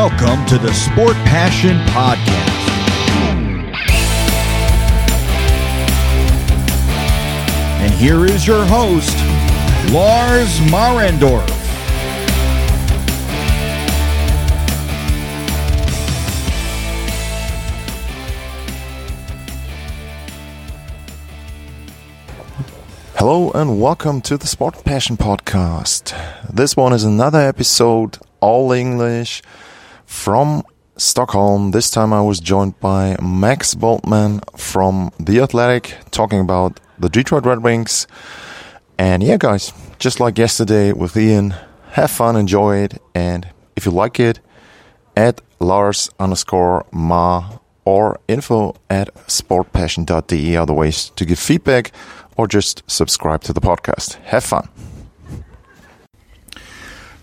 Welcome to the Sport Passion Podcast. And here is your host, Lars Marendorf. Hello and welcome to the Sport Passion Podcast. This one is another episode, all English, from Stockholm. This time I was joined by Max Bultman from The Athletic, talking about the Detroit Red Wings. And yeah, guys, just like yesterday with Ian, have fun, enjoy it, and if you like it, at Lars underscore Ma or info at sportpassion.de are the ways to give feedback or just subscribe to the podcast. Have fun.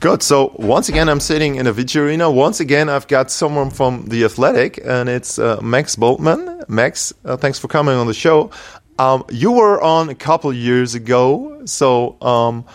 Good. So once again, I'm sitting in a video arena. Once again, I've got someone from the Athletic, and it's uh, Max Bultman. Max, uh, thanks for coming on the show. Um, you were on a couple years ago, so um,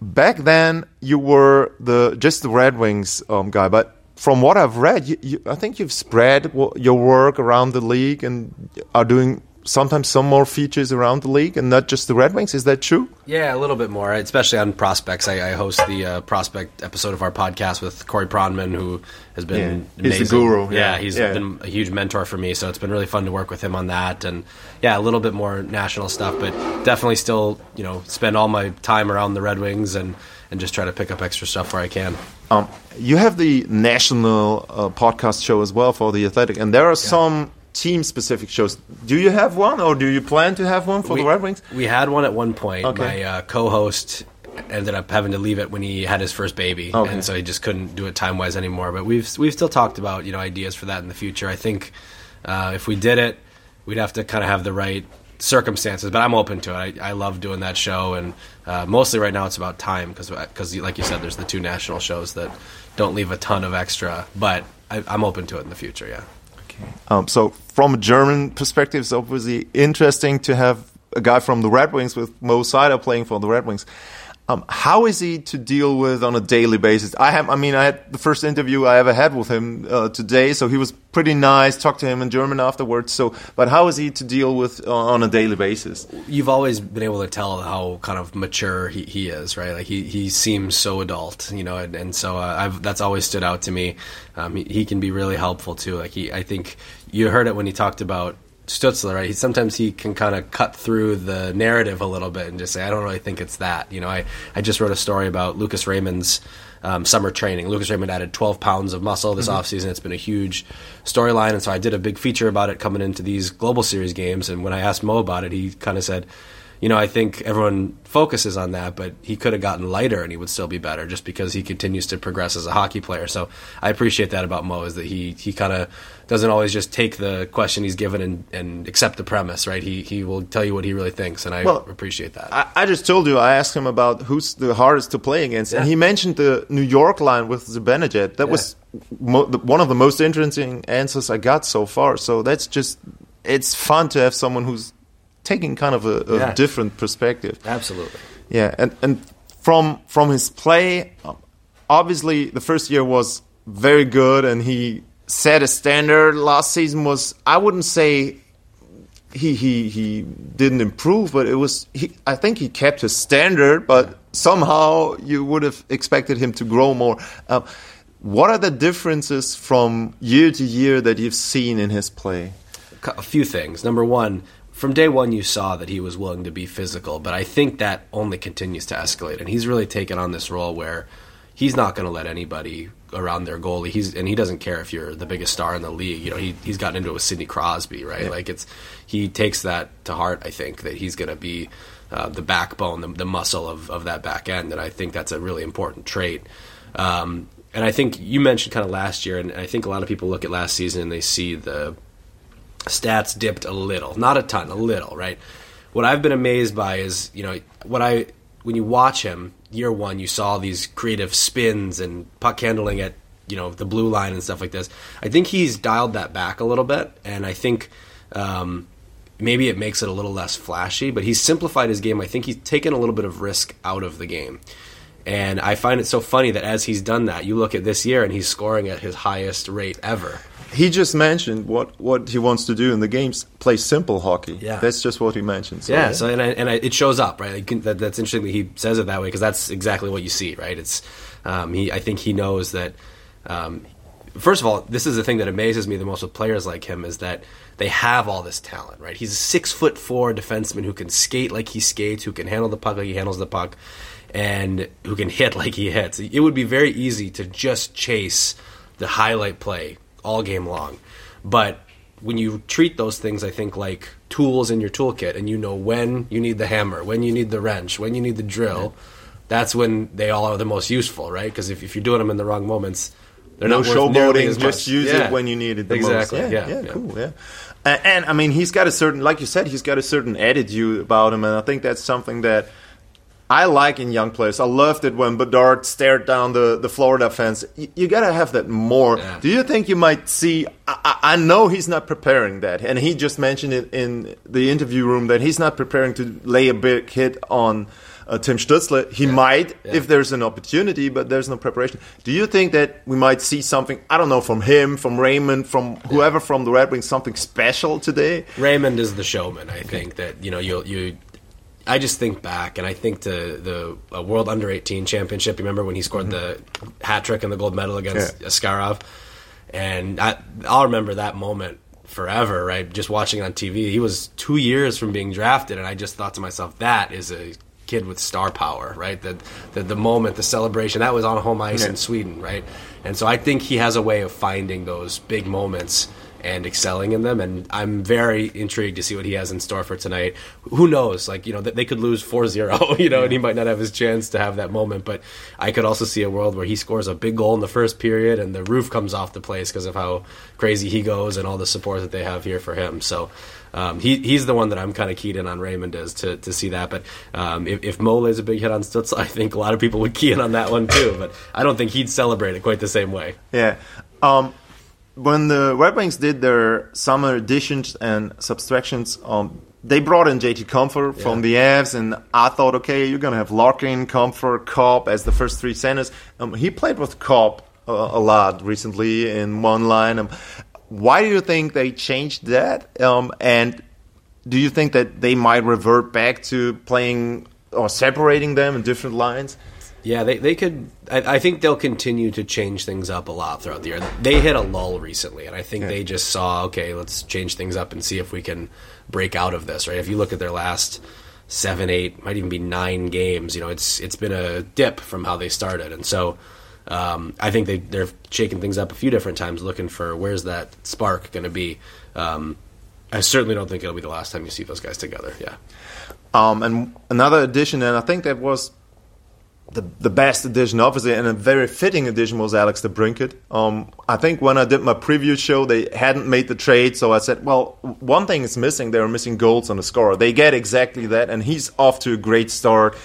back then you were the just the Red Wings um, guy, but from what I've read, you, you, I think you've spread your work around the league and are doing sometimes some more features around the league and not just the Red Wings. Is that true? Yeah, a little bit more, especially on prospects. I, I host the uh, prospect episode of our podcast with Corey Pronman, who has been yeah, he's the guru. Yeah, yeah he's yeah. been a huge mentor for me. So it's been really fun to work with him on that. And yeah, a little bit more national stuff, but definitely still, you know, spend all my time around the Red Wings and and just try to pick up extra stuff where I can. Um, you have the national uh, podcast show as well for the Athletic, and there are some team specific shows. Do you have one, or do you plan to have one for we, the Red Wings? We had one at one point. Okay. My uh, co-host ended up having to leave it when he had his first baby, okay. and so he just couldn't do it time wise anymore. But we've we've still talked about you know ideas for that in the future. I think uh, if we did it, we'd have to kind of have the right circumstances. But I'm open to it. I, I love doing that show, and uh, mostly right now it's about time because because like you said, there's the two national shows that don't leave a ton of extra. But I, I'm open to it in the future. Yeah. Um, so, from a German perspective, it's obviously interesting to have a guy from the Red Wings with Mo Seider playing for the Red Wings. Um, how is he to deal with on a daily basis? I have, I mean, I had the first interview I ever had with him uh, today, so he was pretty nice. Talked to him in German afterwards. So, but how is he to deal with uh, on a daily basis? You've always been able to tell how kind of mature he, he is, right? Like he, he seems so adult, you know, and, and so uh, that's always stood out to me. Um, he, he can be really helpful too. Like he, I think you heard it when he talked about Stutzle, right? He, sometimes he can kind of cut through the narrative a little bit and just say, I don't really think it's that. You know, I, I just wrote a story about Lucas Raymond's um, summer training. Lucas Raymond added 12 pounds of muscle this mm-hmm. offseason. It's been a huge storyline. And so I did a big feature about it coming into these Global Series games. And when I asked Mo about it, he kind of said, you know, I think everyone focuses on that, but he could have gotten lighter and he would still be better just because he continues to progress as a hockey player. So I appreciate that about Mo is that he he kind of doesn't always just take the question he's given and, and accept the premise, right? He he will tell you what he really thinks, and I well, appreciate that. I, I, just told you I asked him about who's the hardest to play against, yeah. and he mentioned the New York line with Zibanejad. That yeah. was mo- one of the most interesting answers I got so far. So that's just it's fun to have someone who's taking kind of a, a yeah. different perspective. Absolutely. Yeah, and and from from his play, obviously the first year was very good, and he set a standard. Last season was I wouldn't say he he he didn't improve, but it was he, I think he kept his standard, but somehow you would have expected him to grow more. Uh, what are the differences from year to year that you've seen in his play? A few things. Number one, from day one you saw that he was willing to be physical, but I think that only continues to escalate, and he's really taken on this role where he's not going to let anybody around their goalie. He's and he doesn't care if you're the biggest star in the league. You know, he he's gotten into it with Sidney Crosby, right? Yeah. Like it's he takes that to heart. I think that he's going to be uh, the backbone, the, the, muscle of of that back end, and I think that's a really important trait. Um, and I think you mentioned kind of last year, and I think a lot of people look at last season and they see the stats dipped a little, not a ton, a little, right? What I've been amazed by is, you know, what I when you watch him year one, you saw these creative spins and puck handling at you know the blue line and stuff like this. I think he's dialed that back a little bit, and I think um, maybe it makes it a little less flashy. But he's simplified his game. I think he's taken a little bit of risk out of the game. And I find it so funny that as he's done that, you look at this year and he's scoring at his highest rate ever. He just mentioned what, what he wants to do in the games: play simple hockey. Yeah. that's just what he mentioned. So, yeah, so and I, and I, it shows up, right? Like, that, that's interesting that he says it that way because that's exactly what you see, right? It's um, he. I think he knows that. Um, first of all, this is the thing that amazes me the most with players like him is that they have all this talent, right? He's a six foot four defenseman who can skate like he skates, who can handle the puck like he handles the puck, and who can hit like he hits. It would be very easy to just chase the highlight play all game long, but when you treat those things, I think like tools in your toolkit, and you know when you need the hammer, when you need the wrench, when you need the drill. That's when they all are the most useful, right? Because if, if you're doing them in the wrong moments, they're no not showboating. Just use Yeah. it when you need it the exactly. most. Yeah, yeah, yeah. cool. Yeah, and, and I mean, he's got a certain, like you said, he's got a certain attitude about him, and I think that's something that I like in young players. I loved it when Bedard stared down the, the Florida fence. You, you got to have that more. Yeah. Do you think you might see? I, I know he's not preparing that, and he just mentioned it in the interview room that he's not preparing to lay a big hit on. Uh, Tim Stutzle, he might Yeah. if there's an opportunity, but there's no preparation. Do you think that we might see something? I don't know from him, from Raymond, from whoever from the Red Wings, something special today? Raymond is the showman. I think that you know you you. I just think back, and I think to the uh, World Under 18 Championship. Remember when he scored the hat trick and the gold medal against Yeah. Askarov? And I, I'll remember that moment forever. Right, just watching it on TV. He was two years from being drafted, and I just thought to myself, that is a kid with star power, right? The the, the moment, the celebration, that was on home ice Yeah. in Sweden, right? And so I think he has a way of finding those big moments and excelling in them. And I'm very intrigued to see what he has in store for tonight. Who knows? Like, you know, they could lose 4 0, you know, and he might not have his chance to have that moment. But I could also see a world where he scores a big goal in the first period and the roof comes off the place because of how crazy he goes and all the support that they have here for him. So. Um, he, he's the one that I'm kind of keyed in on Raymond is to, to see that. But um, if, if Mo lays a big hit on Stutzle, I think a lot of people would key in on that one too. But I don't think he'd celebrate it quite the same way. Yeah. Um, when the Red Wings did their summer additions and subtractions, um, they brought in JT Compher from the Avs, and I thought, okay, you're going to have Larkin, Compher, Copp as the first three centers. Um, he played with Copp uh, a lot recently in one line. Um, why do you think they changed that? Um, and do you think that they might revert back to playing or separating them in different lines? Yeah, they, they could. I, I think they'll continue to change things up a lot throughout the year. They hit a lull recently, and I think they just saw, okay, let's change things up and see if we can break out of this. Right? If you look at their last seven, eight, might even be nine games, you know, it's it's been a dip from how they started, and so um, I think they they're shaking things up a few different times, looking for where's that spark going to be. Um, I certainly don't think it'll be the last time you see those guys together. Yeah. Um, and another addition, and I think that was the the best addition, obviously, and a very fitting addition was Alex DeBrincat. Um, I think when I did my preview show, they hadn't made the trade, so I said, well, one thing is missing. They are missing goals on the score. They get exactly that, and he's off to a great start.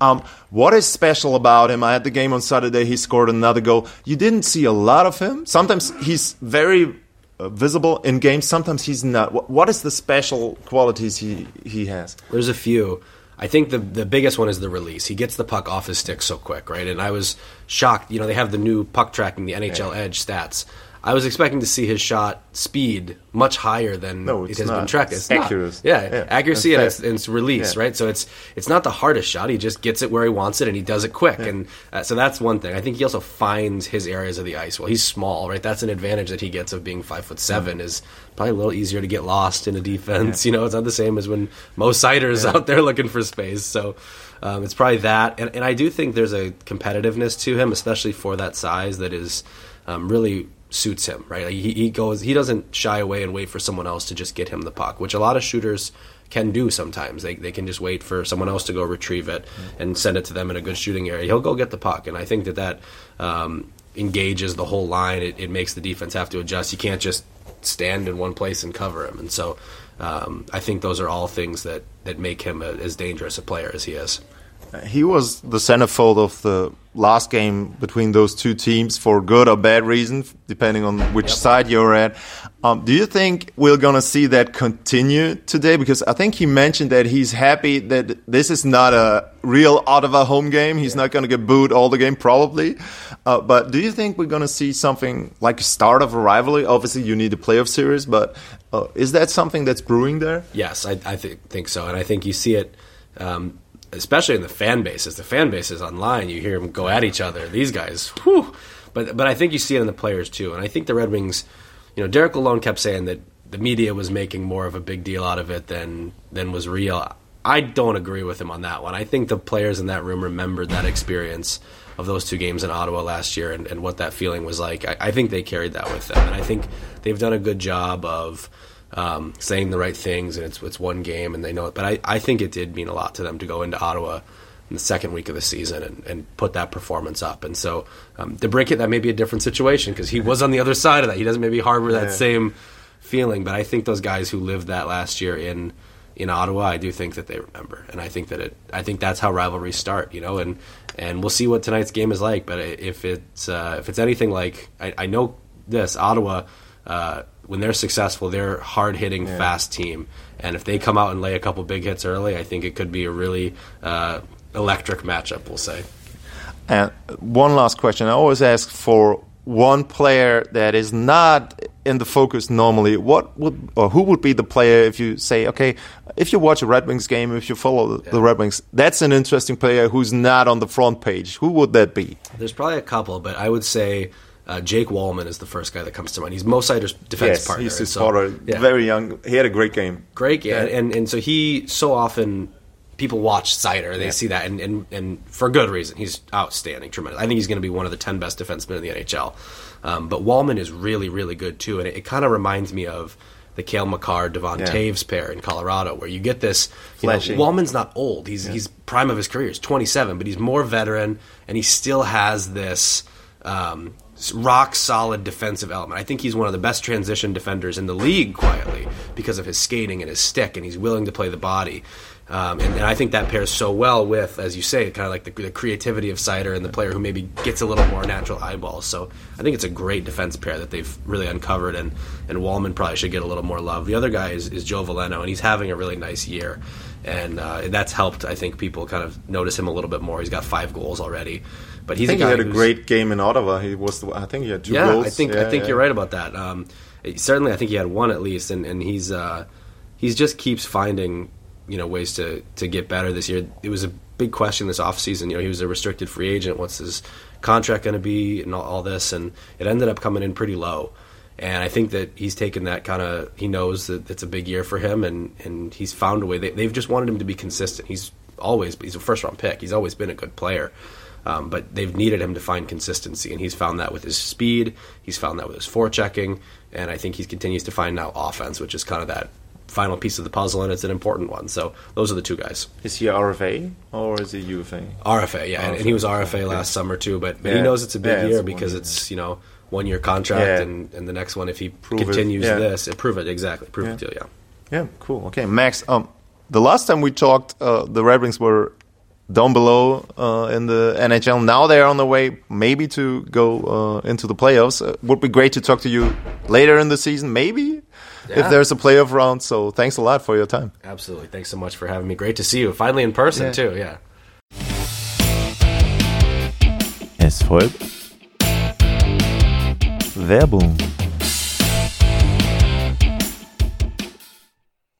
Um, what is special about him? I had the game on Saturday. He scored another goal. You didn't see a lot of him. Sometimes he's very uh, visible in games. Sometimes he's not. What, what is the special qualities he he has? There's a few. I think the the biggest one is the release. He gets the puck off his stick so quick, right? And I was shocked. You know, they have the new puck tracking, the NHL Edge stats. I was expecting to see his shot speed much higher than No, it has not. been tracked. It's not. accurate. Yeah, Yeah, accuracy and and, it's, and it's release, Yeah. right? So it's it's not the hardest shot. He just gets it where he wants it, and he does it quick. And uh, so that's one thing. I think he also finds his areas of the ice. Well, he's small, right? That's an advantage that he gets of being five foot seven. Is probably a little easier to get lost in a defense. You know, it's not the same as when Mo Seider's out there looking for space. So. Um, it's probably that, and, and I do think there's a competitiveness to him, especially for that size, that is um, really suits him. Right, like he, he goes, he doesn't shy away and wait for someone else to just get him the puck, which a lot of shooters can do sometimes. They they can just wait for someone else to go retrieve it and send it to them in a good shooting area. He'll go get the puck, and I think that that um, engages the whole line. It, it makes the defense have to adjust. You can't just stand in one place and cover him, and so. Um, I think those are all things that, that make him a, as dangerous a player as he is. He was the centerfold of the last game between those two teams for good or bad reason, depending on which yep. side you're at. Um, do you think we're going to see that continue today? Because I think he mentioned that he's happy that this is not a real Ottawa home game. He's yeah. not going to get booed all the game, probably. Uh, but do you think we're going to see something like a start of a rivalry? Obviously, you need a playoff series, but uh, is that something that's brewing there? Yes, I, I th think so. And I think you see it. Um, especially in the fan bases. The fan bases online, you hear them go at each other. These guys, whew. But but I think you see it in the players too. And I think the Red Wings, you know, Derek Lalonde kept saying that the media was making more of a big deal out of it than than was real. I don't agree with him on that one. I think the players in that room remembered that experience of those two games in Ottawa last year and, and what that feeling was like. I, I think they carried that with them, and I think they've done a good job of um, saying the right things, and it's it's one game, and they know it. But I, I think it did mean a lot to them to go into Ottawa in the second week of the season and, and put that performance up. And so um, DeBrincat, that may be a different situation because he was on the other side of that. He doesn't maybe harbor that yeah. same feeling, but I think those guys who lived that last year in in Ottawa, I do think that they remember, and I think that it. I think that's how rivalries start, you know, and and we'll see what tonight's game is like. But if it's uh, if it's anything like I, I know this Ottawa. Uh, when they're successful, they're hard hitting, yeah. fast team. And if they come out and lay a couple big hits early, I think it could be a really uh, electric matchup. We'll say. And one last question: I always ask for one player that is not in the focus normally. What would or who would be the player if you say, okay, if you watch a Red Wings game, if you follow yeah. the Red Wings, that's an interesting player who's not on the front page. Who would that be? There's probably a couple, but I would say uh, Jake Walman is the first guy that comes to mind. He's Mo Seider's defense yes, partner. He's his so, father. Yeah. Very young. He had a great game. Great game, yeah. and and so he so often people watch Seider. They yeah. see that, and, and and for good reason. He's outstanding, tremendous. I think he's going to be one of the ten best defensemen in the NHL. Um, but Walman is really really good too, and it, it kind of reminds me of the Cale Makar Devon yeah. Toews pair in Colorado, where you get this. You know, Walman's not old; he's yeah. he's prime of his career. He's 27, but he's more veteran, and he still has this. Um, rock solid defensive element. I think he's one of the best transition defenders in the league quietly because of his skating and his stick, and he's willing to play the body. Um, and, and, I think that pairs so well with, as you say, kind of like the, the, creativity of Seider and the player who maybe gets a little more natural eyeballs. So I think it's a great defense pair that they've really uncovered, and, and Walman probably should get a little more love. The other guy is, is Joe Veleno, and he's having a really nice year. And, uh, and that's helped, I think, people kind of notice him a little bit more. He's got five goals already. But he's I think he had a great game in Ottawa. He was, the, I think he had two yeah, goals. I think yeah, I think yeah. you're right about that. Um, certainly, I think he had one at least, and and he's uh, he's just keeps finding you know ways to to get better this year. It was a big question this offseason. You know, he was a restricted free agent. What's his contract going to be, and all, all this, and it ended up coming in pretty low. And I think that he's taken that kind of. He knows that it's a big year for him, and and he's found a way. They, they've just wanted him to be consistent. He's always he's a first round pick. He's always been a good player. Um, but they've needed him to find consistency, and he's found that with his speed. He's found that with his forechecking, and I think he continues to find now offense, which is kind of that final piece of the puzzle, and it's an important one. So those are the two guys. Is he RFA or is he UFA? RFA, yeah, RFA. And, and, he was RFA last yeah. summer too. But, but yeah. he knows it's a big yeah, year because it's you know one year contract, and, and the next one if he prove continues it. this, it prove it exactly, prove it to yeah. Yeah, cool. Okay, Max. Um, the last time we talked, uh, the Red Wings were down below uh, in the NHL. Now they're on the way, maybe to go uh, into the playoffs. Uh, would be great to talk to you later in the season, maybe yeah. if there's a playoff round. So thanks a lot for your time. Absolutely, thanks so much for having me. Great to see you finally in person yeah. too. Yeah. Es folgt Werbung.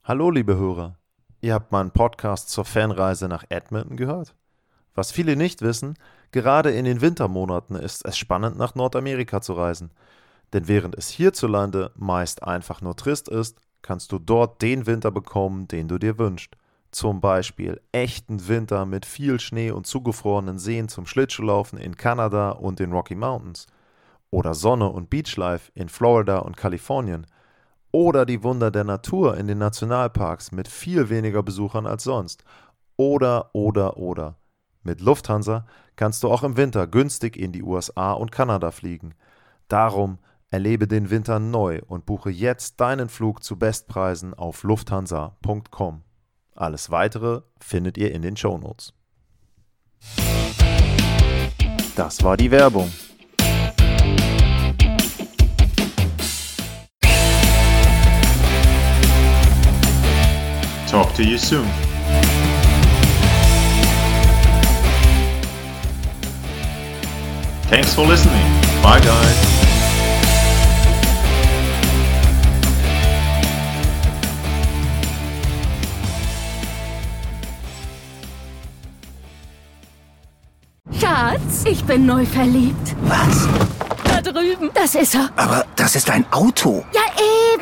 Hallo, liebe Hörer. Ihr habt meinen Podcast zur Fanreise nach Edmonton gehört? Was viele nicht wissen, gerade in den Wintermonaten ist es spannend, nach Nordamerika zu reisen. Denn während es hierzulande meist einfach nur trist ist, kannst du dort den Winter bekommen, den du dir wünschst. Zum Beispiel echten Winter mit viel Schnee und zugefrorenen Seen zum Schlittschuhlaufen in Kanada und den Rocky Mountains. Oder Sonne und Beachlife in Florida und Kalifornien oder die Wunder der Natur in den Nationalparks mit viel weniger Besuchern als sonst. Oder, oder, oder. Mit Lufthansa kannst du auch im Winter günstig in die USA und Kanada fliegen. Darum erlebe den Winter neu und buche jetzt deinen Flug zu Bestpreisen auf lufthansa.com. Alles weitere findet ihr in den Shownotes. Das war die Werbung. Talk to you soon. Thanks for listening. Bye, guys. Schatz, ich bin neu verliebt. Was? Da drüben. Das ist er. Aber das ist ein Auto. Ja,